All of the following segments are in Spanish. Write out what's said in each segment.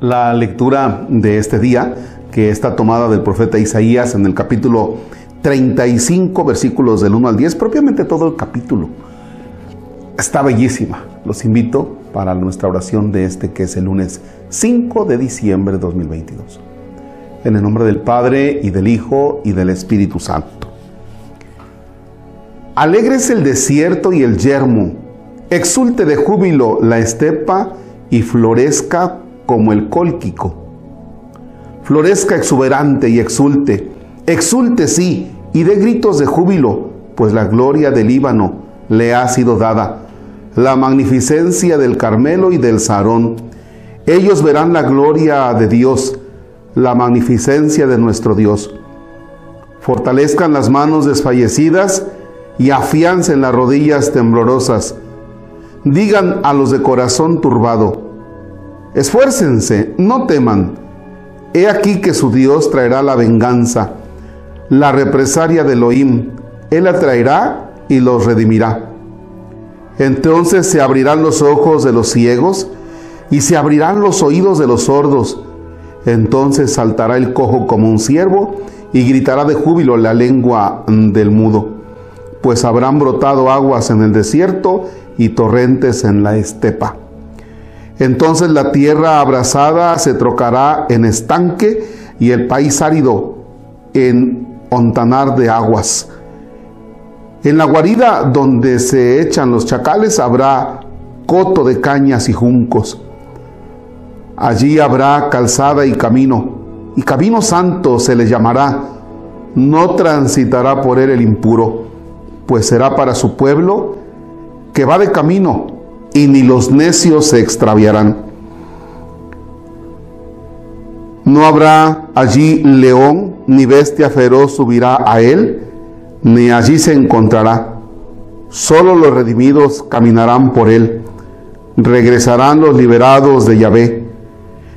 La lectura de este día, que está tomada del profeta Isaías en el capítulo 35, versículos del 1 al 10, propiamente todo el capítulo. Está bellísima. Los invito para nuestra oración de este que es el lunes 5 de diciembre de 2022. En el nombre del Padre y del Hijo y del Espíritu Santo. Alegres el desierto y el yermo, exulte de júbilo la estepa y florezca como el cólquico. Florezca exuberante y exulte, exulte sí, y dé gritos de júbilo, pues la gloria del Líbano le ha sido dada, la magnificencia del Carmelo y del Sarón. Ellos verán la gloria de Dios, la magnificencia de nuestro Dios. Fortalezcan las manos desfallecidas y afiancen las rodillas temblorosas. Digan a los de corazón turbado, esfuércense, no teman. He aquí que su Dios traerá la venganza, la represaria de Elohim. Él la traerá y los redimirá. Entonces se abrirán los ojos de los ciegos y se abrirán los oídos de los sordos. Entonces saltará el cojo como un ciervo y gritará de júbilo la lengua del mudo pues habrán brotado aguas en el desierto y torrentes en la estepa. Entonces la tierra abrasada se trocará en estanque y el país árido en ontanar de aguas. En la guarida donde se echan los chacales habrá coto de cañas y juncos. Allí habrá calzada y camino, y camino santo se le llamará. No transitará por él el impuro pues será para su pueblo que va de camino y ni los necios se extraviarán. No habrá allí león ni bestia feroz subirá a él, ni allí se encontrará. Solo los redimidos caminarán por él. Regresarán los liberados de Yahvé.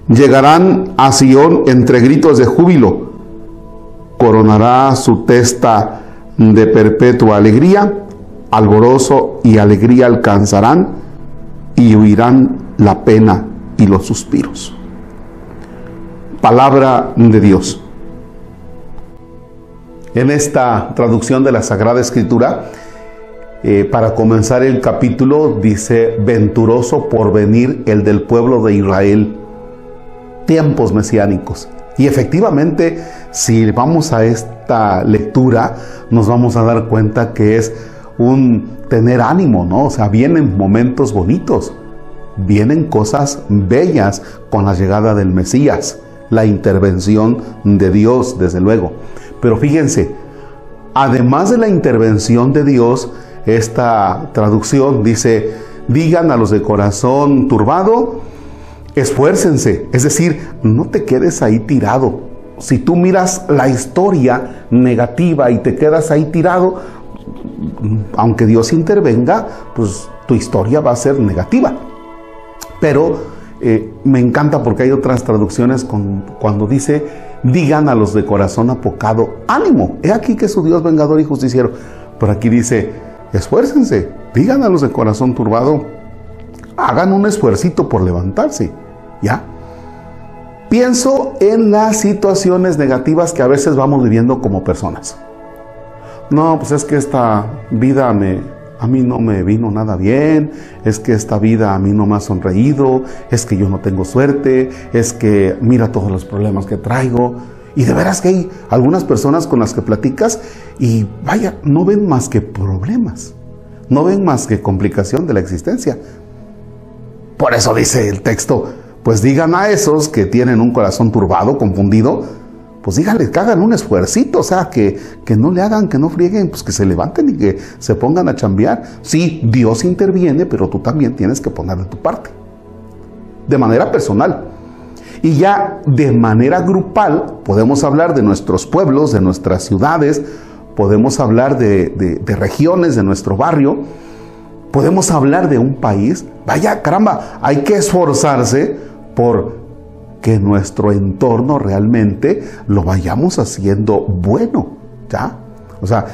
Llegarán a Sión entre gritos de júbilo. Coronará su testa de perpetua alegría, alborozo y alegría alcanzarán y huirán la pena y los suspiros. Palabra de Dios. En esta traducción de la Sagrada Escritura, eh, para comenzar el capítulo, dice, venturoso por venir el del pueblo de Israel, tiempos mesiánicos. Y efectivamente, si vamos a esta lectura, nos vamos a dar cuenta que es un tener ánimo, ¿no? O sea, vienen momentos bonitos, vienen cosas bellas con la llegada del Mesías, la intervención de Dios, desde luego. Pero fíjense, además de la intervención de Dios, esta traducción dice, digan a los de corazón turbado, esfuércense, es decir, no te quedes ahí tirado. Si tú miras la historia negativa y te quedas ahí tirado, aunque Dios intervenga, pues tu historia va a ser negativa. Pero eh, me encanta porque hay otras traducciones cuando dice, digan a los de corazón apocado, ánimo, he aquí que su Dios vengador y justiciero. Pero aquí dice, esfuércense, digan a los de corazón turbado, hagan un esfuercito por levantarse. ¿Ya? Pienso en las situaciones negativas que a veces vamos viviendo como personas. No, pues es que esta vida me, a mí no me vino nada bien, es que esta vida a mí no me ha sonreído, es que yo no tengo suerte, es que mira todos los problemas que traigo. Y de veras que hay algunas personas con las que platicas y vaya, no ven más que problemas, no ven más que complicación de la existencia. Por eso dice el texto, pues digan a esos que tienen un corazón turbado, confundido, pues díganle que hagan un esfuercito, o sea, que, que no le hagan, que no frieguen, pues que se levanten y que se pongan a chambear. Sí, Dios interviene, pero tú también tienes que poner de tu parte. De manera personal. Y ya de manera grupal podemos hablar de nuestros pueblos, de nuestras ciudades, podemos hablar de, de regiones, de nuestro barrio, podemos hablar de un país. Vaya, caramba, hay que esforzarse por que nuestro entorno realmente lo vayamos haciendo bueno, ¿ya? O sea,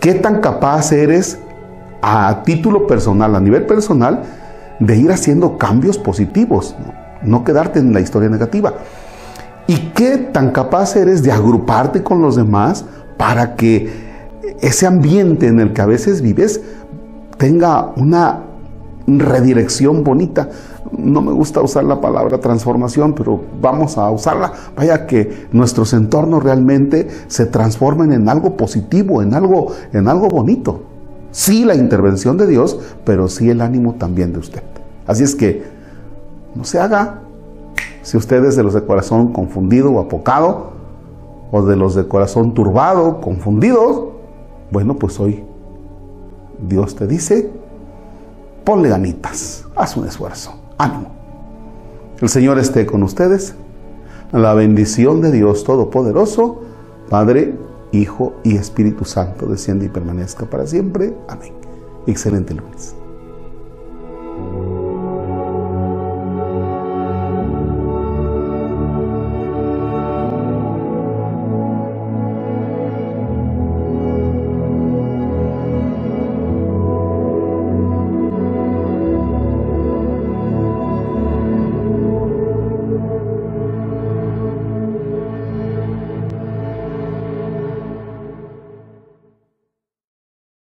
¿qué tan capaz eres a título personal, a nivel personal, de ir haciendo cambios positivos? no quedarte en la historia negativa. ¿Y qué tan capaz eres de agruparte con los demás para que ese ambiente en el que a veces vives tenga una redirección bonita? No me gusta usar la palabra transformación, pero vamos a usarla. Vaya que nuestros entornos realmente se transformen en algo positivo, en algo, en algo bonito. Sí la intervención de Dios, pero sí el ánimo también de usted. Así es que no se haga. Si usted es de los de corazón confundido o apocado, o de los de corazón turbado, confundidos, bueno, pues hoy Dios te dice, ponle ganitas, haz un esfuerzo, ánimo. El Señor esté con ustedes. La bendición de Dios Todopoderoso, Padre, Hijo y Espíritu Santo, desciende y permanezca para siempre. Amén. Excelente lunes.